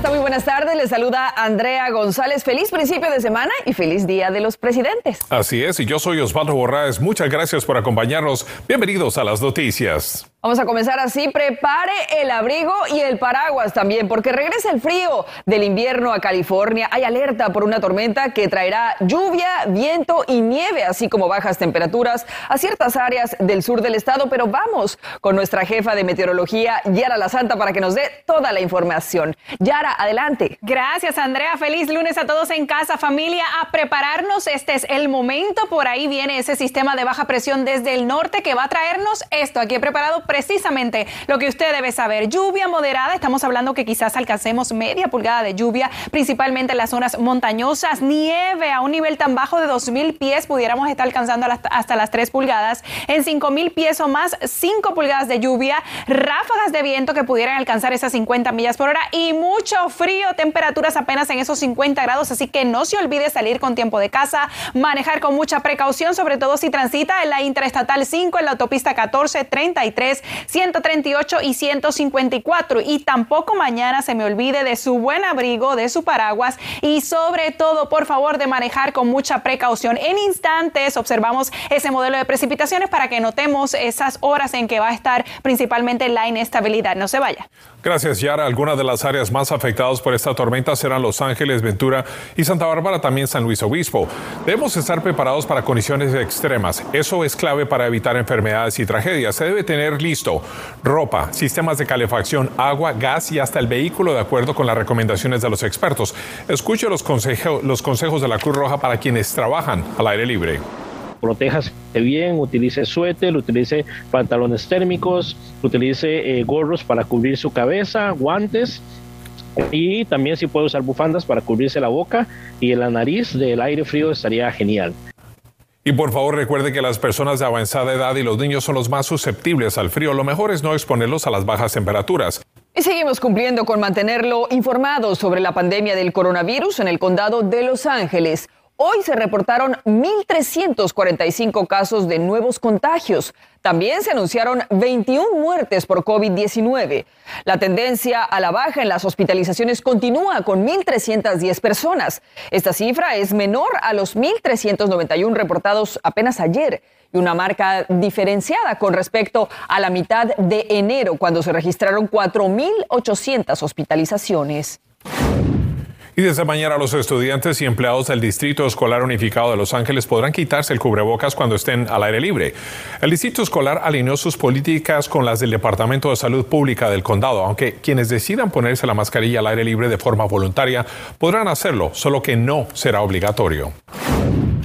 Está? Muy buenas tardes. Les saluda Andrea González. Feliz principio de semana y feliz Día de los Presidentes. Así es, y yo soy Osvaldo Borraes. Muchas gracias por acompañarnos. Bienvenidos a las noticias. Vamos a comenzar así. Prepare el abrigo y el paraguas también, porque regresa el frío del invierno a California. Hay alerta por una tormenta que traerá lluvia, viento y nieve, así como bajas temperaturas a ciertas áreas del sur del estado. Pero vamos con nuestra jefa de meteorología, Yara La Santa, para que nos dé toda la información. Yara, adelante. Gracias, Andrea. Feliz lunes a todos en casa, familia. A prepararnos. Este es el momento. Por ahí viene ese sistema de baja presión desde el norte que va a traernos esto aquí he preparado precisamente lo que usted debe saber. Lluvia moderada, estamos hablando que quizás alcancemos media pulgada de lluvia, principalmente en las zonas montañosas. Nieve a un nivel tan bajo de 2.000 pies, pudiéramos estar alcanzando hasta las 3 pulgadas. En 5.000 pies o más, 5 pulgadas de lluvia. Ráfagas de viento que pudieran alcanzar esas 50 millas por hora y mucho frío, temperaturas apenas en esos 50 grados. Así que no se olvide salir con tiempo de casa, manejar con mucha precaución, sobre todo si transita en la Interestatal 5, en la autopista 1433 138 y 154. Y tampoco mañana se me olvide de su buen abrigo, de su paraguas y sobre todo, por favor, de manejar con mucha precaución. En instantes observamos ese modelo de precipitaciones para que notemos esas horas en que va a estar principalmente la inestabilidad. No se vaya. Gracias, Yara. Algunas de las áreas más afectadas por esta tormenta serán Los Ángeles, Ventura y Santa Bárbara, también San Luis Obispo. Debemos estar preparados para condiciones extremas. Eso es clave para evitar enfermedades y tragedias. Se debe tener listo ropa, sistemas de calefacción, agua, gas y hasta el vehículo de acuerdo con las recomendaciones de los expertos. Escuche los, los consejos de la Cruz Roja para quienes trabajan al aire libre protéjase bien, utilice suéter, utilice pantalones térmicos, utilice eh, gorros para cubrir su cabeza, guantes y también si puede usar bufandas para cubrirse la boca y la nariz del aire frío estaría genial. Y por favor recuerde que las personas de avanzada edad y los niños son los más susceptibles al frío. Lo mejor es no exponerlos a las bajas temperaturas. Y seguimos cumpliendo con mantenerlo informado sobre la pandemia del coronavirus en el condado de Los Ángeles. Hoy se reportaron 1.345 casos de nuevos contagios. También se anunciaron 21 muertes por COVID-19. La tendencia a la baja en las hospitalizaciones continúa con 1.310 personas. Esta cifra es menor a los 1.391 reportados apenas ayer y una marca diferenciada con respecto a la mitad de enero, cuando se registraron 4.800 hospitalizaciones. Y desde mañana los estudiantes y empleados del Distrito Escolar Unificado de Los Ángeles podrán quitarse el cubrebocas cuando estén al aire libre. El Distrito Escolar alineó sus políticas con las del Departamento de Salud Pública del condado, aunque quienes decidan ponerse la mascarilla al aire libre de forma voluntaria podrán hacerlo, solo que no será obligatorio.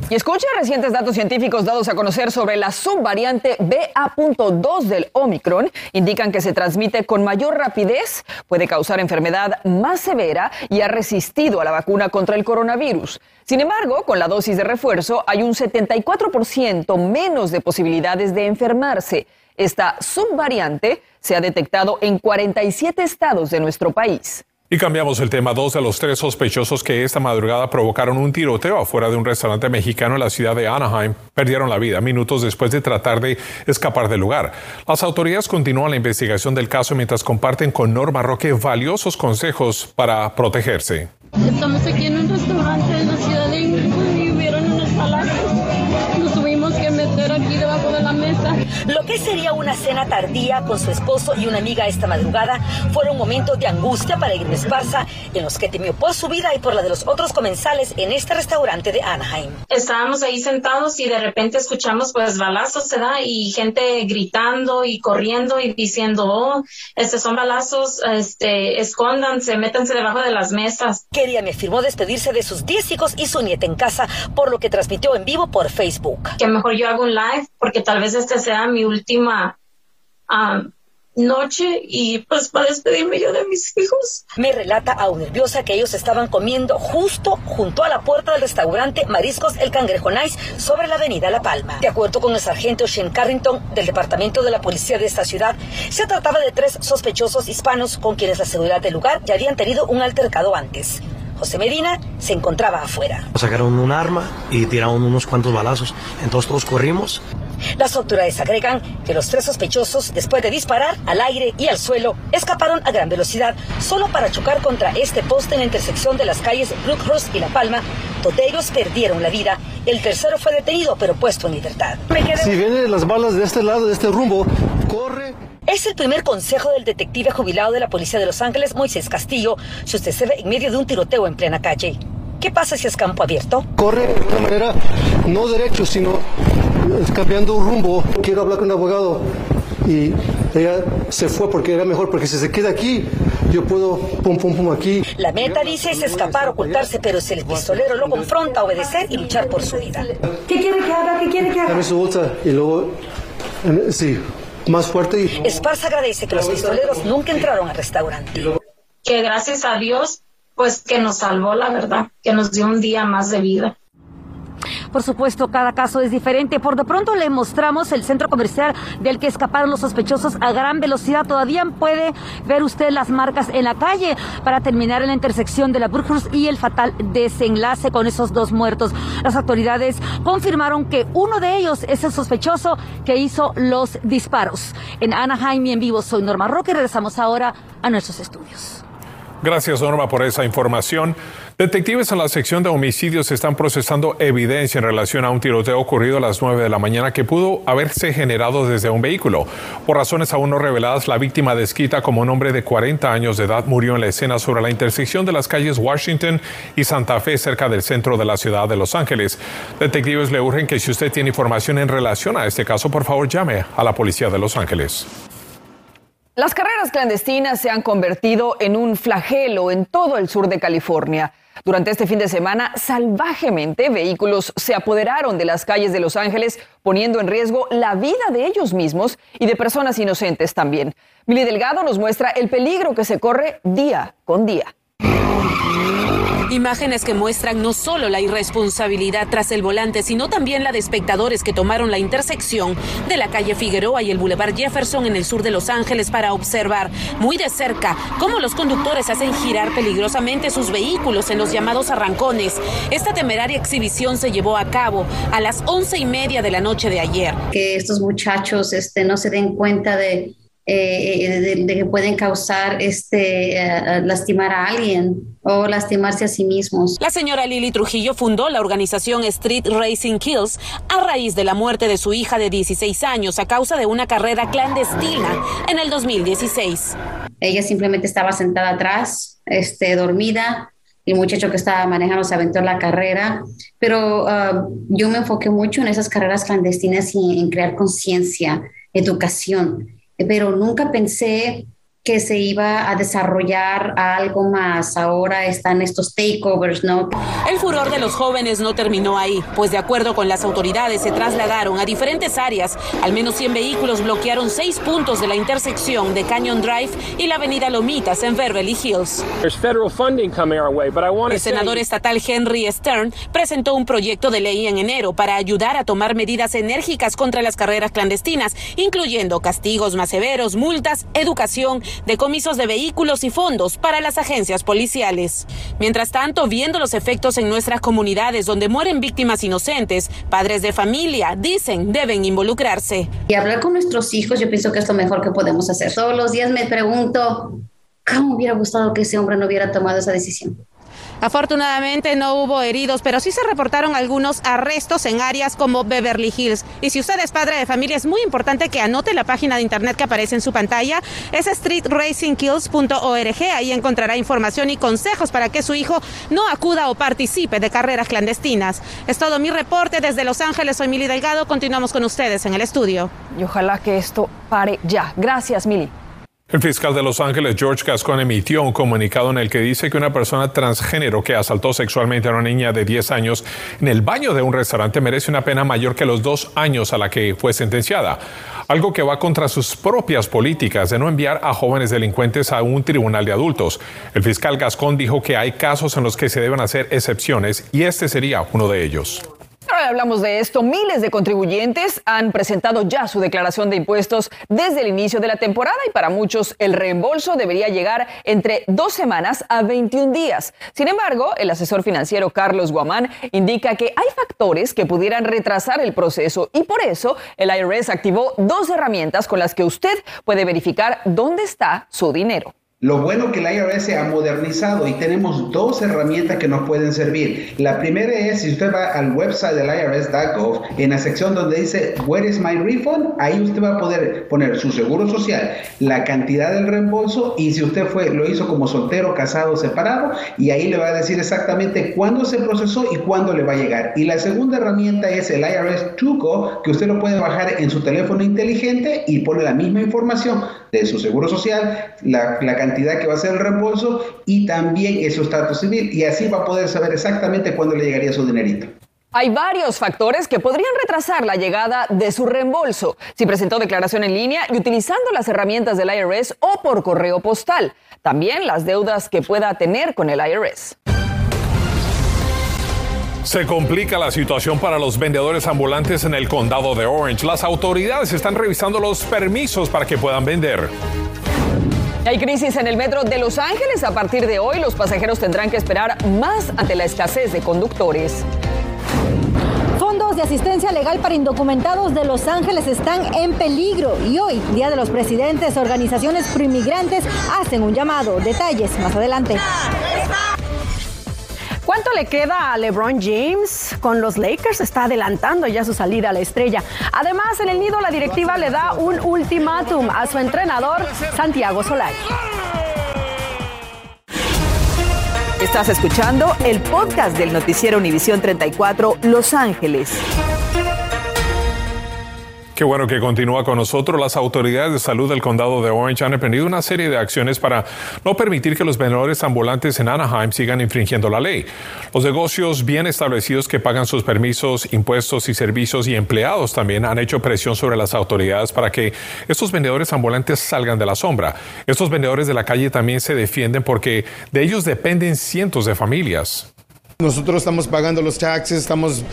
Y escucha recientes datos científicos dados a conocer sobre la subvariante BA.2 del Omicron. Indican que se transmite con mayor rapidez, puede causar enfermedad más severa y ha resistido a la vacuna contra el coronavirus. Sin embargo, con la dosis de refuerzo hay un 74% menos de posibilidades de enfermarse. Esta subvariante se ha detectado en 47 estados de nuestro país. Y cambiamos el tema. Dos de los tres sospechosos que esta madrugada provocaron un tiroteo afuera de un restaurante mexicano en la ciudad de Anaheim perdieron la vida minutos después de tratar de escapar del lugar. Las autoridades continúan la investigación del caso mientras comparten con Norma Roque valiosos consejos para protegerse. Estamos aquí en un restaurante en la ciudad de Lo que sería una cena tardía con su esposo y una amiga esta madrugada fueron momentos de angustia para Irma Esparza, en los que temió por su vida y por la de los otros comensales en este restaurante de Anaheim. Estábamos ahí sentados y de repente escuchamos pues balazos, se da, y gente gritando y corriendo y diciendo, oh, estos son balazos, este, escóndanse, métanse debajo de las mesas. Keria me afirmó despedirse de sus 10 hijos y su nieta en casa, por lo que transmitió en vivo por Facebook. Que mejor yo hago un live porque tal vez este sea mi última noche y pues para despedirme yo de mis hijos. Me relata aún nerviosa que ellos estaban comiendo justo junto a la puerta del restaurante Mariscos El Cangrejo Nice sobre la avenida La Palma. De acuerdo con el sargento Shane Carrington del departamento de la policía de esta ciudad, se trataba de tres sospechosos hispanos con quienes la seguridad del lugar ya habían tenido un altercado antes. José Medina se encontraba afuera. Sacaron un arma y tiraron unos cuantos balazos. Entonces todos corrimos. Las autoridades agregan que los tres sospechosos, después de disparar al aire y al suelo, escaparon a gran velocidad solo para chocar contra este poste en la intersección de las calles Brookhurst y La Palma, donde ellos perdieron la vida. El tercero fue detenido pero puesto en libertad. Si vienen las balas de este lado, de este rumbo, corre es el primer consejo del detective jubilado de la Policía de Los Ángeles, Moisés Castillo, si usted se ve en medio de un tiroteo en plena calle. ¿Qué pasa si es campo abierto? Corre de una manera no derecho, sino cambiando un rumbo. Quiero hablar con un abogado. Y ella se fue porque era mejor, porque si se queda aquí, yo puedo pum pum pum aquí. La meta dice es escapar, ocultarse, pero si el pistolero lo confronta, obedecer y luchar por su vida. ¿Qué quiere que haga? ¿Qué quiere que haga? Dame su bolsa y luego, sí, más fuerte. Y... Esparza agradece que los pistoleros nunca entraron al restaurante. Que gracias a Dios, pues que nos salvó, la verdad, que nos dio un día más de vida. Por supuesto, cada caso es diferente. Por de pronto le mostramos el centro comercial del que escaparon los sospechosos a gran velocidad. Todavía puede ver usted las marcas en la calle para terminar en la intersección de la Burkhurst y el fatal desenlace con esos dos muertos. Las autoridades confirmaron que uno de ellos es el sospechoso que hizo los disparos. En Anaheim y en vivo soy Norma Roque. Regresamos ahora a nuestros estudios. Gracias, Norma, por esa información. Detectives en la sección de homicidios están procesando evidencia en relación a un tiroteo ocurrido a las 9 de la mañana que pudo haberse generado desde un vehículo. Por razones aún no reveladas, la víctima desquita como un hombre de 40 años de edad murió en la escena sobre la intersección de las calles Washington y Santa Fe cerca del centro de la ciudad de Los Ángeles. Detectives le urgen que si usted tiene información en relación a este caso, por favor llame a la policía de Los Ángeles. Las carreras clandestinas se han convertido en un flagelo en todo el sur de California. Durante este fin de semana, salvajemente, vehículos se apoderaron de las calles de Los Ángeles, poniendo en riesgo la vida de ellos mismos y de personas inocentes también. Mili Delgado nos muestra el peligro que se corre día con día. Imágenes que muestran no solo la irresponsabilidad tras el volante, sino también la de espectadores que tomaron la intersección de la calle Figueroa y el Boulevard Jefferson en el sur de Los Ángeles para observar muy de cerca cómo los conductores hacen girar peligrosamente sus vehículos en los llamados arrancones. Esta temeraria exhibición se llevó a cabo a las once y media de la noche de ayer. Que estos muchachos este, no se den cuenta de eh, de, que pueden causar este, eh, lastimar a alguien o lastimarse a sí mismos. La señora Lili Trujillo fundó la organización Street Racing Kills a raíz de la muerte de su hija de 16 años a causa de una carrera clandestina en el 2016. Ella simplemente estaba sentada atrás, este, dormida, y el muchacho que estaba manejando se aventó la carrera, pero ah, yo me enfoqué mucho en esas carreras clandestinas y en crear conciencia, educación pero nunca pensé que se iba a desarrollar algo más. Ahora están estos takeovers, ¿no? El furor de los jóvenes no terminó ahí, pues de acuerdo con las autoridades se trasladaron a diferentes áreas. Al menos 100 vehículos bloquearon seis puntos de la intersección de Canyon Drive y la avenida Lomitas en Beverly Hills. El senador estatal Henry Stern presentó un proyecto de ley en enero para ayudar a tomar medidas enérgicas contra las carreras clandestinas, incluyendo castigos más severos, multas, educación, decomisos de vehículos y fondos para las agencias policiales. Mientras tanto, viendo los efectos en nuestras comunidades donde mueren víctimas inocentes, padres de familia dicen deben involucrarse. Y hablar con nuestros hijos, yo pienso que es lo mejor que podemos hacer. Todos los días me pregunto, ¿cómo hubiera gustado que ese hombre no hubiera tomado esa decisión? Afortunadamente no hubo heridos, pero sí se reportaron algunos arrestos en áreas como Beverly Hills. Y si usted es padre de familia, es muy importante que anote la página de internet que aparece en su pantalla. Es streetracingkills.org. Ahí encontrará información y consejos para que su hijo no acuda o participe de carreras clandestinas. Es todo mi reporte desde Los Ángeles. Soy Mili Delgado. Continuamos con ustedes en el estudio. Y ojalá que esto pare ya. Gracias, Mili. El fiscal de Los Ángeles, George Gascon, emitió un comunicado en el que dice que una persona transgénero que asaltó sexualmente a una niña de 10 años en el baño de un restaurante merece una pena mayor que los dos años a la que fue sentenciada, algo que va contra sus propias políticas de no enviar a jóvenes delincuentes a un tribunal de adultos. El fiscal Gascon dijo que hay casos en los que se deben hacer excepciones y este sería uno de ellos. Hablamos de esto, miles de contribuyentes han presentado ya su declaración de impuestos desde el inicio de la temporada y para muchos el reembolso debería llegar entre dos semanas a 21 días. Sin embargo, el asesor financiero Carlos Guamán indica que hay factores que pudieran retrasar el proceso y por eso el IRS activó dos herramientas con las que usted puede verificar dónde está su dinero. Lo bueno que el IRS se ha modernizado y tenemos dos herramientas que nos pueden servir. La primera es, si usted va al website del IRS.gov, en la sección donde dice Where is my refund, ahí usted va a poder poner su seguro social, la cantidad del reembolso y si usted fue lo hizo como soltero, casado, separado, y ahí le va a decir exactamente cuándo se procesó y cuándo le va a llegar. Y la segunda herramienta es el IRS Tuco, que usted lo puede bajar en su teléfono inteligente y pone la misma información de su seguro social, la, la cantidad que va a ser el reembolso y también su estatus civil. Y así va a poder saber exactamente cuándo le llegaría su dinerito. Hay varios factores que podrían retrasar la llegada de su reembolso si presentó declaración en línea y utilizando las herramientas del IRS o por correo postal. También las deudas que pueda tener con el IRS. Se complica la situación para los vendedores ambulantes en el condado de Orange. Las autoridades están revisando los permisos para que puedan vender. Hay crisis en el metro de Los Ángeles. A partir de hoy, los pasajeros tendrán que esperar más ante la escasez de conductores. Fondos de asistencia legal para indocumentados de Los Ángeles están en peligro y hoy, Día de los Presidentes, organizaciones proinmigrantes hacen un llamado. Detalles más adelante. ¿Cuánto le queda a LeBron James? Con los Lakers está adelantando ya su salida a la estrella. Además, en el nido la directiva le da un ultimátum a su entrenador, Santiago Solari. Estás escuchando el podcast del noticiero Univisión 34 Los Ángeles. Qué bueno que continúa con nosotros. Las autoridades de salud del condado de Orange han emprendido una serie de acciones para no permitir que los vendedores ambulantes en Anaheim sigan infringiendo la ley. Los negocios bien establecidos que pagan sus permisos, impuestos y servicios y empleados también han hecho presión sobre las autoridades para que estos vendedores ambulantes salgan de la sombra. Estos vendedores de la calle también se defienden porque de ellos dependen cientos de familias. Nosotros estamos pagando los taxes, estamos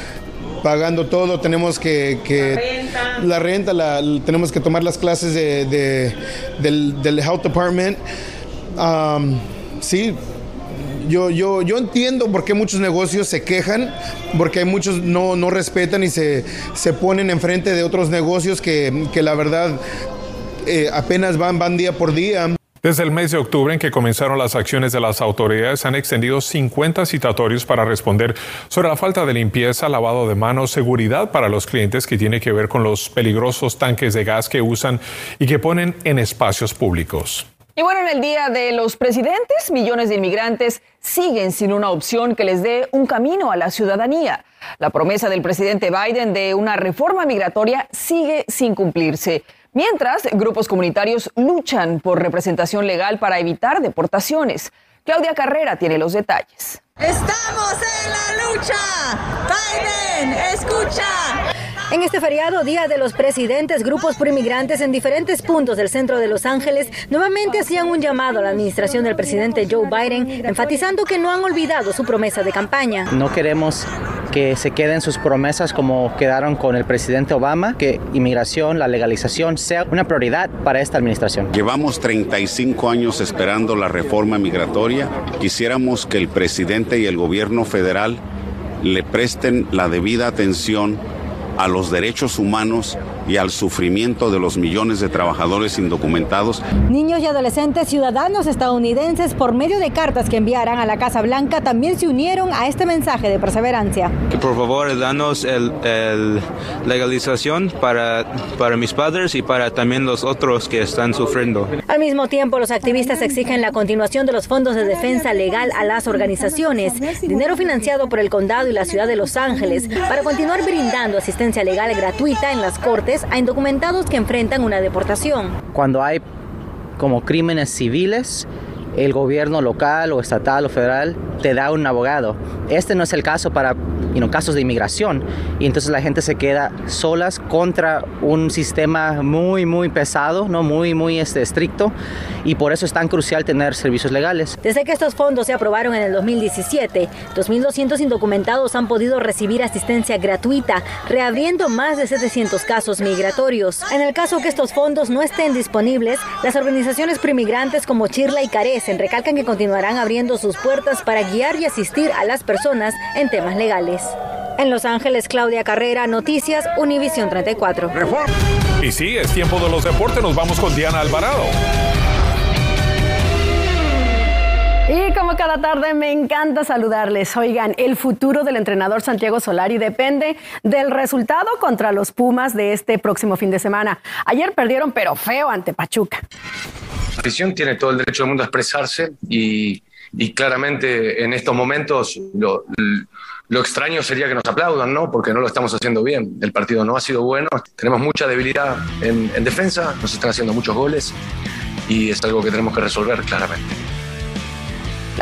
pagando todo, tenemos que... la renta. La tenemos que tomar las clases de, del, del, Health Department. sí, yo, yo, yo entiendo por qué muchos negocios se quejan, porque hay muchos no, no respetan y se, se ponen enfrente de otros negocios que, que la verdad eh, apenas van, van día por día. Desde el mes de octubre en que comenzaron las acciones de las autoridades, han extendido 50 citatorios para responder sobre la falta de limpieza, lavado de manos, seguridad para los clientes que tiene que ver con los peligrosos tanques de gas que usan y que ponen en espacios públicos. Y bueno, en el Día de los Presidentes, millones de inmigrantes siguen sin una opción que les dé un camino a la ciudadanía. La promesa del presidente Biden de una reforma migratoria sigue sin cumplirse. Mientras, grupos comunitarios luchan por representación legal para evitar deportaciones. Claudia Carrera tiene los detalles. Estamos en la lucha. Biden, escucha. En este feriado, Día de los Presidentes, grupos proinmigrantes en diferentes puntos del centro de Los Ángeles nuevamente hacían un llamado a la administración del presidente Joe Biden, enfatizando que no han olvidado su promesa de campaña. No queremos que se queden sus promesas como quedaron con el presidente Obama, que inmigración, la legalización sea una prioridad para esta administración. Llevamos 35 años esperando la reforma migratoria. Quisiéramos que el presidente y el gobierno federal le presten la debida atención a los derechos humanos y al sufrimiento de los millones de trabajadores indocumentados. Niños y adolescentes ciudadanos estadounidenses, por medio de cartas que enviaran a la Casa Blanca, también se unieron a este mensaje de perseverancia. Que por favor danos el, legalización para, para mis padres y para también los otros que están sufriendo. Al mismo tiempo, los activistas exigen la continuación de los fondos de defensa legal a las organizaciones, dinero financiado por el condado y la ciudad de Los Ángeles, para continuar brindando asistencia legal gratuita en las cortes a indocumentados que enfrentan una deportación. Cuando hay como crímenes civiles el gobierno local o estatal o federal te da un abogado. Este no es el caso para casos de inmigración y entonces la gente se queda solas contra un sistema muy muy pesado, no muy muy este, estricto y por eso es tan crucial tener servicios legales. Desde que estos fondos se aprobaron en el 2017, 2.200 indocumentados han podido recibir asistencia gratuita, reabriendo más de 700 casos migratorios. En el caso que estos fondos no estén disponibles, las organizaciones premigrantes como Chirla y Carecen recalcan que continuarán abriendo sus puertas para guiar y asistir a las personas en temas legales. En Los Ángeles, Claudia Carrera, Noticias, Univisión 34. Y sí, es tiempo de los deportes. Nos vamos con Diana Alvarado. Y como cada tarde me encanta saludarles. Oigan, el futuro del entrenador Santiago Solari depende del resultado contra los Pumas de este próximo fin de semana. Ayer perdieron pero feo ante Pachuca. Afición tiene todo el derecho del mundo a expresarse y, claramente en estos momentos lo, extraño sería que nos aplaudan, ¿no? Porque no lo estamos haciendo bien. El partido no ha sido bueno, tenemos mucha debilidad en, en defensa, nos están haciendo muchos goles y es algo que tenemos que resolver claramente.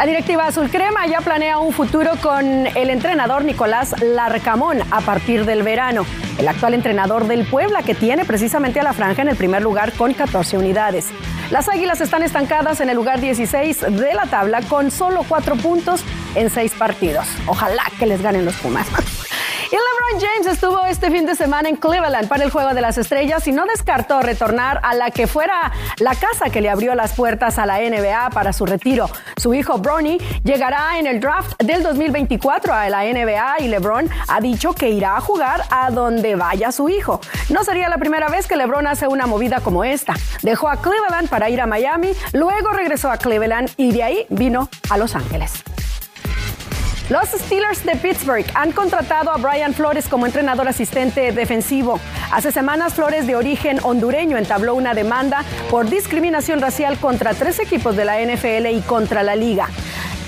La directiva Azul Crema ya planea un futuro con el entrenador Nicolás Larcamón a partir del verano, el actual entrenador del Puebla que tiene precisamente a la franja en el primer lugar con 14 unidades. Las Águilas están estancadas en el lugar 16 de la tabla con solo cuatro puntos en seis partidos. Ojalá que les ganen los Pumas. Y LeBron James estuvo este fin de semana en Cleveland para el Juego de las Estrellas y no descartó retornar a la que fuera la casa que le abrió las puertas a la NBA para su retiro. Su hijo Bronny llegará en el draft del 2024 a la NBA y LeBron ha dicho que irá a jugar a donde vaya su hijo. No sería la primera vez que LeBron hace una movida como esta. Dejó a Cleveland para ir a Miami, luego regresó a Cleveland y de ahí vino a Los Ángeles. Los Steelers de Pittsburgh han contratado a Brian Flores como entrenador asistente defensivo. Hace semanas, Flores, de origen hondureño, entabló una demanda por discriminación racial contra tres equipos de la NFL y contra la liga.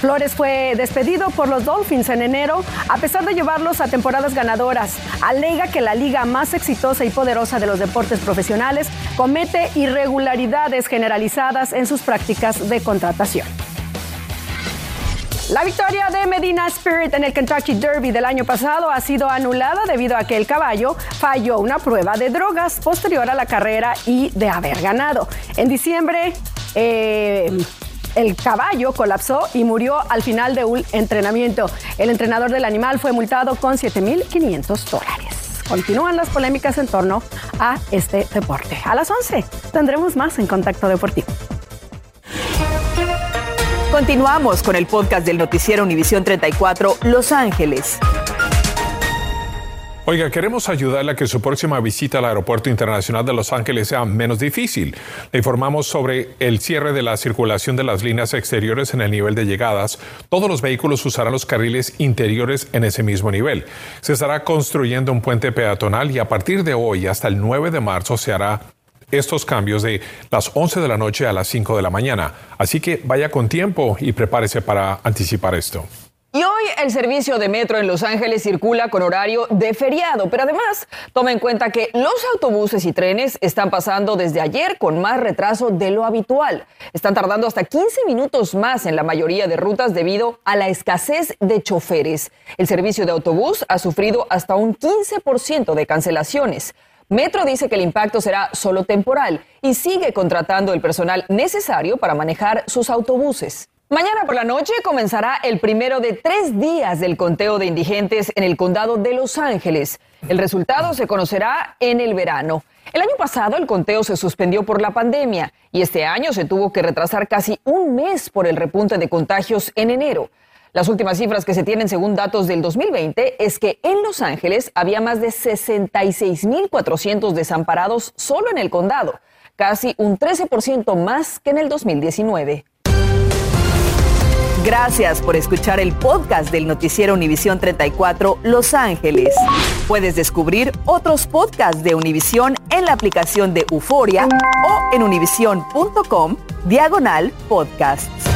Flores fue despedido por los Dolphins en enero, a pesar de llevarlos a temporadas ganadoras. Alega que la liga más exitosa y poderosa de los deportes profesionales comete irregularidades generalizadas en sus prácticas de contratación. La victoria de Medina Spirit en el Kentucky Derby del año pasado ha sido anulada debido a que el caballo falló una prueba de drogas posterior a la carrera y de haber ganado. En diciembre, eh, el caballo colapsó y murió al final de un entrenamiento. El entrenador del animal fue multado con 7.500 dólares. Continúan las polémicas en torno a este deporte. A las 11 tendremos más en Contacto Deportivo. Continuamos con el podcast del noticiero Univisión 34 Los Ángeles. Oiga, queremos ayudarle a que su próxima visita al Aeropuerto Internacional de Los Ángeles sea menos difícil. Le informamos sobre el cierre de la circulación de las líneas exteriores en el nivel de llegadas. Todos los vehículos usarán los carriles interiores en ese mismo nivel. Se estará construyendo un puente peatonal y a partir de hoy hasta el 9 de marzo se hará estos cambios de las 11 de la noche a las 5 de la mañana. Así que vaya con tiempo y prepárese para anticipar esto. Y hoy el servicio de metro en Los Ángeles circula con horario de feriado, pero además toma en cuenta que los autobuses y trenes están pasando desde ayer con más retraso de lo habitual. Están tardando hasta 15 minutos más en la mayoría de rutas debido a la escasez de choferes. El servicio de autobús ha sufrido hasta un 15% de cancelaciones. Metro dice que el impacto será solo temporal y sigue contratando el personal necesario para manejar sus autobuses. Mañana por la noche comenzará el primero de tres días del conteo de indigentes en el condado de Los Ángeles. El resultado se conocerá en el verano. El año pasado el conteo se suspendió por la pandemia y este año se tuvo que retrasar casi un mes por el repunte de contagios en enero. Las últimas cifras que se tienen según datos del 2020 es que en Los Ángeles había más de 66.400 desamparados solo en el condado, casi un 13% más que en el 2019. Gracias por escuchar el podcast del noticiero Univisión 34 Los Ángeles. Puedes descubrir otros podcasts de Univisión en la aplicación de Euforia o en univision.com diagonal podcasts.